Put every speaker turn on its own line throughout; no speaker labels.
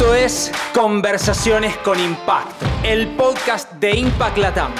Esto es Conversaciones con Impacto, el podcast de Impact Latam.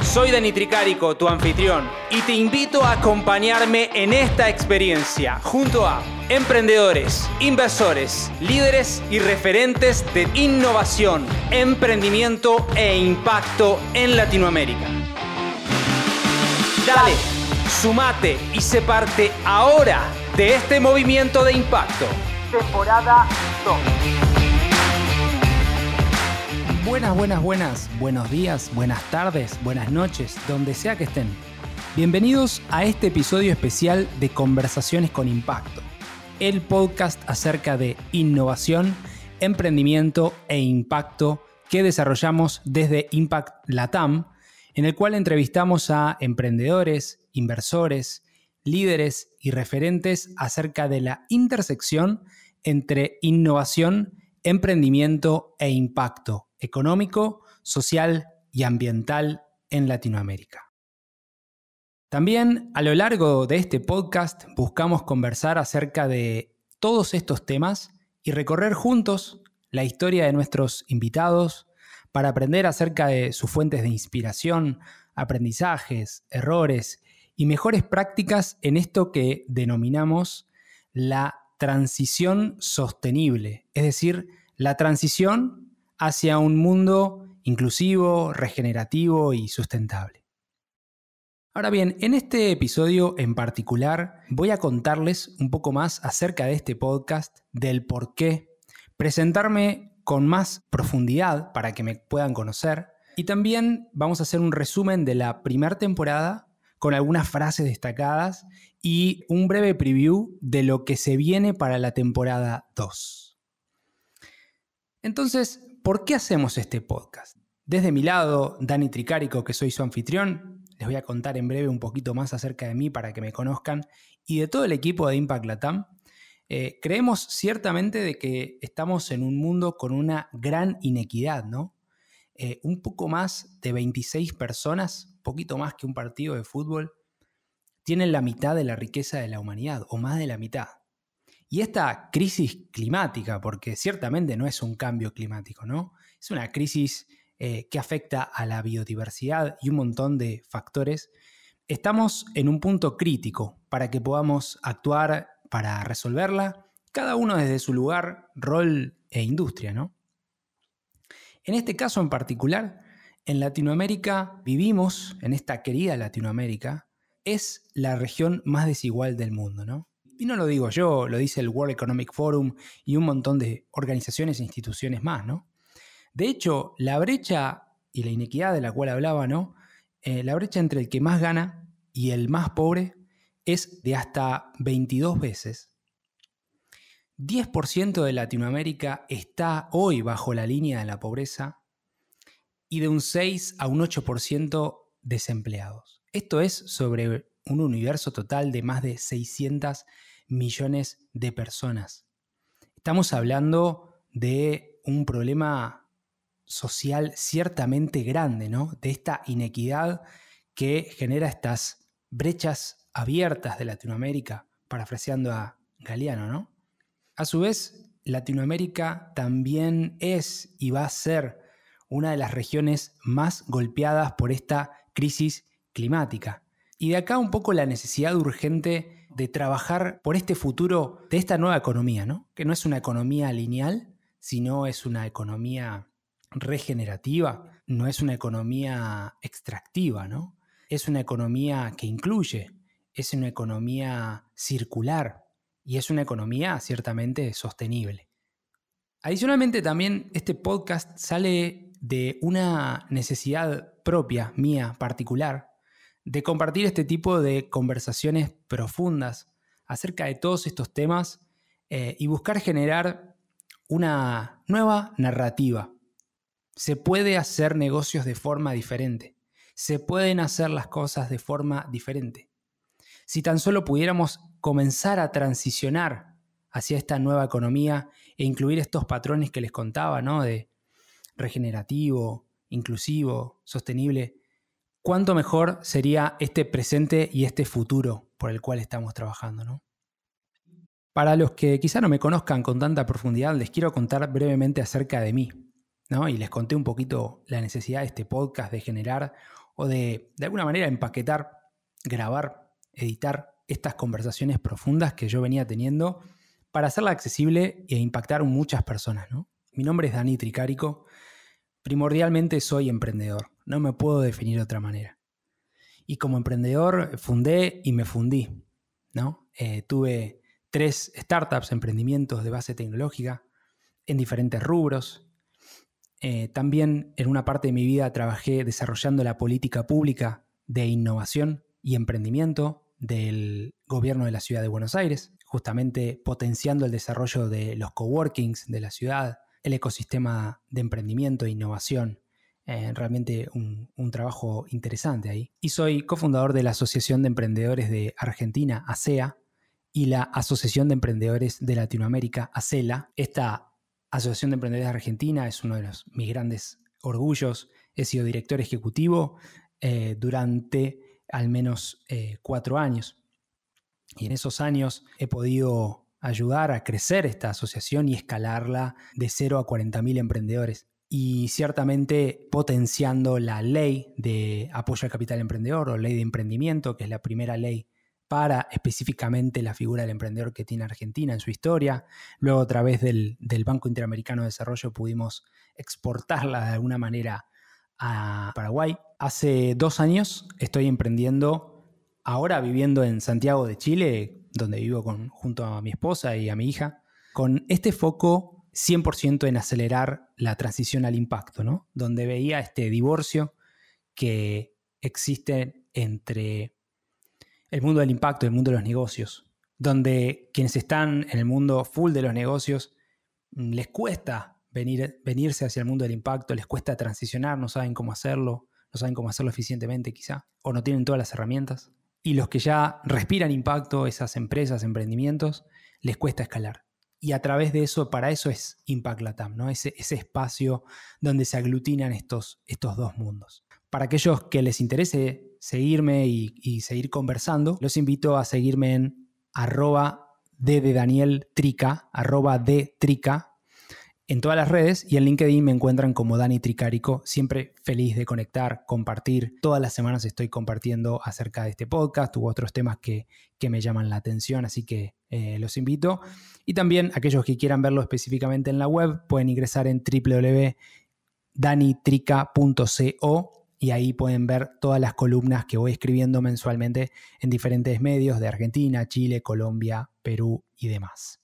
Soy Dani Tricarico, tu anfitrión, y te invito a acompañarme en esta experiencia junto a emprendedores, inversores, líderes y referentes de innovación, emprendimiento e impacto en Latinoamérica. Dale, sumate y se parte ahora de este movimiento de impacto. Temporada 2. Buenas, buenas, buenas, buenos días, buenas tardes, buenas noches, donde sea que estén. Bienvenidos a este episodio especial de Conversaciones con Impacto, el podcast acerca de innovación, emprendimiento e impacto que desarrollamos desde Impact Latam, en el cual entrevistamos a emprendedores, inversores, líderes y referentes acerca de la intersección entre innovación, emprendimiento e impacto económico, social y ambiental en Latinoamérica. También a lo largo de este podcast buscamos conversar acerca de todos estos temas y recorrer juntos la historia de nuestros invitados para aprender acerca de sus fuentes de inspiración, aprendizajes, errores y mejores prácticas en esto que denominamos la transición sostenible, es decir, la transición hacia un mundo inclusivo, regenerativo y sustentable. Ahora bien, en este episodio en particular voy a contarles un poco más acerca de este podcast, del por qué, presentarme con más profundidad para que me puedan conocer y también vamos a hacer un resumen de la primera temporada con algunas frases destacadas y un breve preview de lo que se viene para la temporada 2. Entonces, ¿por qué hacemos este podcast? Desde mi lado, Dani Tricarico, que soy su anfitrión, les voy a contar en breve un poquito más acerca de mí para que me conozcan y de todo el equipo de Impact Latam. Eh, creemos ciertamente de que estamos en un mundo con una gran inequidad, ¿no? Eh, un poco más de 26 personas poquito más que un partido de fútbol, tienen la mitad de la riqueza de la humanidad, o más de la mitad. Y esta crisis climática, porque ciertamente no es un cambio climático, ¿no? Es una crisis eh, que afecta a la biodiversidad y un montón de factores. Estamos en un punto crítico para que podamos actuar para resolverla, cada uno desde su lugar, rol e industria, ¿no? En este caso en particular, en Latinoamérica vivimos, en esta querida Latinoamérica, es la región más desigual del mundo, ¿no? Y no lo digo yo, lo dice el World Economic Forum y un montón de organizaciones e instituciones más, ¿no? De hecho, la brecha y la inequidad de la cual hablaba, ¿no? Eh, la brecha entre el que más gana y el más pobre es de hasta 22 veces. 10% de Latinoamérica está hoy bajo la línea de la pobreza y de un 6 a un 8% desempleados. Esto es sobre un universo total de más de 600 millones de personas. Estamos hablando de un problema social ciertamente grande, ¿no? De esta inequidad que genera estas brechas abiertas de Latinoamérica, parafraseando a Galeano, ¿no? A su vez, Latinoamérica también es y va a ser una de las regiones más golpeadas por esta crisis climática. Y de acá un poco la necesidad urgente de trabajar por este futuro de esta nueva economía, ¿no? Que no es una economía lineal, sino es una economía regenerativa, no es una economía extractiva, ¿no? Es una economía que incluye, es una economía circular y es una economía ciertamente sostenible. Adicionalmente también este podcast sale de una necesidad propia, mía, particular, de compartir este tipo de conversaciones profundas acerca de todos estos temas eh, y buscar generar una nueva narrativa. Se puede hacer negocios de forma diferente, se pueden hacer las cosas de forma diferente. Si tan solo pudiéramos comenzar a transicionar hacia esta nueva economía e incluir estos patrones que les contaba, ¿no? De regenerativo, inclusivo, sostenible, cuánto mejor sería este presente y este futuro por el cual estamos trabajando, ¿no? Para los que quizá no me conozcan con tanta profundidad, les quiero contar brevemente acerca de mí. ¿no? Y les conté un poquito la necesidad de este podcast de generar o de, de alguna manera, empaquetar, grabar, editar estas conversaciones profundas que yo venía teniendo para hacerla accesible e impactar a muchas personas. ¿no? Mi nombre es Dani Tricárico. Primordialmente soy emprendedor. No me puedo definir de otra manera. Y como emprendedor fundé y me fundí. ¿no? Eh, tuve tres startups, emprendimientos de base tecnológica en diferentes rubros. Eh, también en una parte de mi vida trabajé desarrollando la política pública de innovación y emprendimiento del gobierno de la ciudad de Buenos Aires, justamente potenciando el desarrollo de los coworkings de la ciudad, el ecosistema de emprendimiento e innovación. Realmente un, trabajo interesante ahí. Y soy cofundador de la Asociación de Emprendedores de Argentina, ASEA, y la Asociación de Emprendedores de Latinoamérica, ACELA. Esta Asociación de Emprendedores de Argentina es uno de los, mis grandes orgullos. He sido director ejecutivo eh, durante al menos eh, cuatro años. Y en esos años he podido ayudar a crecer esta asociación y escalarla de 0 a 40.000 emprendedores. Y ciertamente potenciando la ley de apoyo al capital emprendedor o ley de emprendimiento, que es la primera ley para específicamente la figura del emprendedor que tiene Argentina en su historia. Luego a través del, Banco Interamericano de Desarrollo pudimos exportarla de alguna manera a Paraguay. Hace dos años estoy emprendiendo, ahora viviendo en Santiago de Chile, donde vivo con, junto a mi esposa y a mi hija, con este foco 100% en acelerar la transición al impacto, ¿no? Donde veía este divorcio que existe entre el mundo del impacto, el mundo de los negocios, donde quienes están en el mundo full de los negocios mm, les cuesta venir, venirse hacia el mundo del impacto, les cuesta transicionar, no saben cómo hacerlo, no saben cómo hacerlo eficientemente quizá, o no tienen todas las herramientas. Y los que ya respiran impacto, esas empresas, emprendimientos, les cuesta escalar. Y a través de eso, para eso es Impact Latam, ¿no? ese, ese espacio donde se aglutinan estos, estos dos mundos. Para aquellos que les interese seguirme y, seguir conversando, los invito a seguirme en arroba de, Daniel Trica, arroba de Trica, en todas las redes y en LinkedIn me encuentran como Dani Tricarico, siempre feliz de conectar, compartir. Todas las semanas estoy compartiendo acerca de este podcast u otros temas que, me llaman la atención, así que eh, los invito. Y también aquellos que quieran verlo específicamente en la web pueden ingresar en www.danitrica.co y ahí pueden ver todas las columnas que voy escribiendo mensualmente en diferentes medios de Argentina, Chile, Colombia, Perú y demás.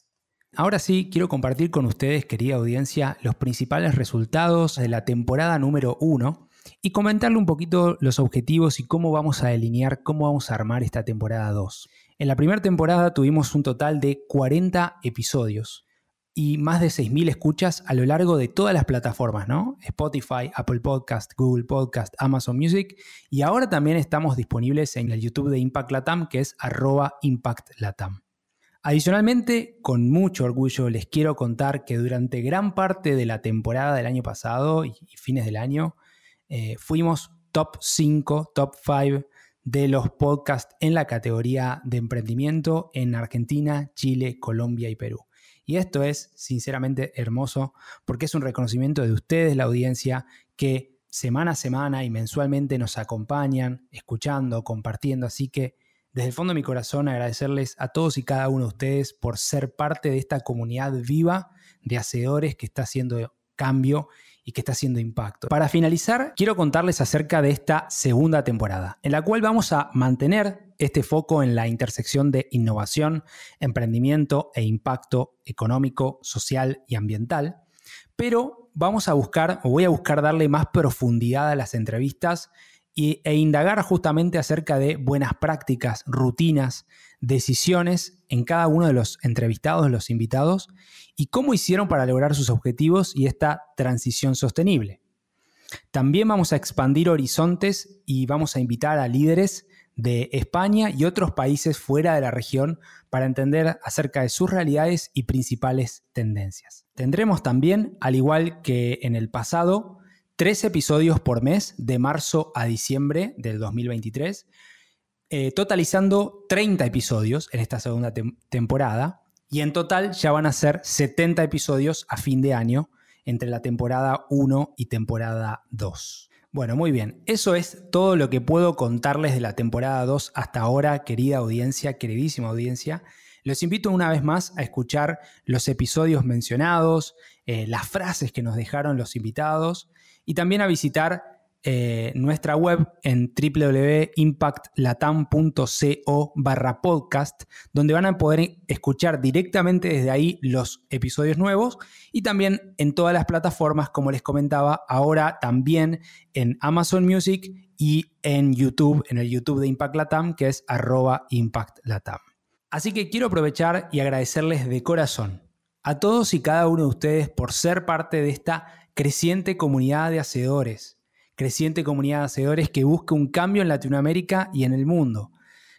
Ahora sí, quiero compartir con ustedes, querida audiencia, los principales resultados de la temporada número 1 y comentarle un poquito los objetivos y cómo vamos a delinear, cómo vamos a armar esta temporada 2. En la primera temporada tuvimos un total de 40 episodios y más de 6.000 escuchas a lo largo de todas las plataformas, ¿no? Spotify, Apple Podcast, Google Podcast, Amazon Music. Y ahora también estamos disponibles en el YouTube de Impact Latam, que es arroba Impact Latam. Adicionalmente, con mucho orgullo les quiero contar que durante gran parte de la temporada del año pasado y, fines del año, eh, fuimos top 5, top 5 de los podcasts en la categoría de emprendimiento en Argentina, Chile, Colombia y Perú. Y esto es sinceramente hermoso porque es un reconocimiento de ustedes, la audiencia, que semana a semana y mensualmente nos acompañan, escuchando, compartiendo. Así que desde el fondo de mi corazón agradecerles a todos y cada uno de ustedes por ser parte de esta comunidad viva de hacedores que está haciendo cambio y que está haciendo impacto. Para finalizar, quiero contarles acerca de esta segunda temporada, en la cual vamos a mantener este foco en la intersección de innovación, emprendimiento e impacto económico, social y ambiental, pero vamos a buscar, o voy a buscar darle más profundidad a las entrevistas e indagar justamente acerca de buenas prácticas, rutinas, decisiones en cada uno de los entrevistados, los invitados, y cómo hicieron para lograr sus objetivos y esta transición sostenible. También vamos a expandir horizontes y vamos a invitar a líderes de España y otros países fuera de la región para entender acerca de sus realidades y principales tendencias. Tendremos también, al igual que en el pasado, tres episodios por mes de marzo a diciembre del 2023, eh, totalizando 30 episodios en esta segunda temporada. Y en total ya van a ser 70 episodios a fin de año entre la temporada 1 y temporada 2. Bueno, muy bien. Eso es todo lo que puedo contarles de la temporada 2 hasta ahora, querida audiencia, queridísima audiencia. Los invito una vez más a escuchar los episodios mencionados, eh, las frases que nos dejaron los invitados y también a visitar eh, nuestra web en www.impactlatam.co barra podcast, donde van a poder escuchar directamente desde ahí los episodios nuevos y también en todas las plataformas, como les comentaba, ahora también en Amazon Music y en YouTube, en el YouTube de Impact Latam, que es arroba Impact Latam. Así que quiero aprovechar y agradecerles de corazón a todos y cada uno de ustedes por ser parte de esta creciente comunidad de hacedores creciente comunidad de hacedores que busca un cambio en Latinoamérica y en el mundo.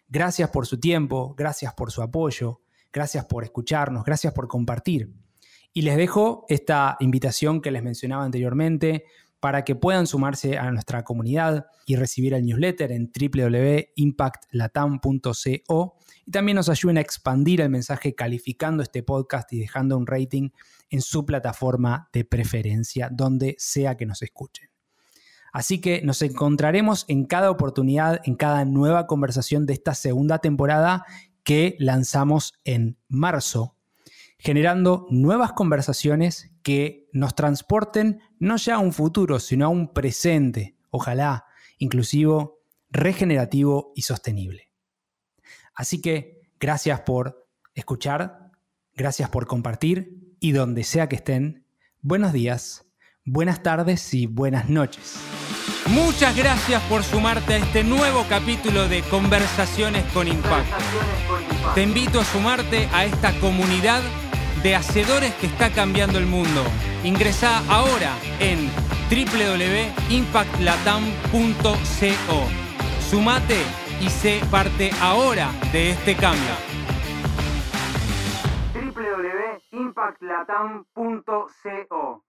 Gracias por su tiempo, gracias por su apoyo, gracias por escucharnos, gracias por compartir. Y les dejo esta invitación que les mencionaba anteriormente para que puedan sumarse a nuestra comunidad y recibir el newsletter en www.impactlatam.co y también nos ayuden a expandir el mensaje calificando este podcast y dejando un rating en su plataforma de preferencia, donde sea que nos escuchen. Así que nos encontraremos en cada oportunidad, en cada nueva conversación de esta segunda temporada que lanzamos en marzo, generando nuevas conversaciones que nos transporten no ya a un futuro, sino a un presente, ojalá inclusivo, regenerativo y sostenible. Así que gracias por escuchar, gracias por compartir y donde sea que estén, buenos días, buenas tardes y buenas noches.
Muchas gracias por sumarte a este nuevo capítulo de Conversaciones con Impacto. Te invito a sumarte a esta comunidad de hacedores que está cambiando el mundo. Ingresa ahora en www.impactlatam.co. Sumate y sé parte ahora de este cambio. www.impactlatam.co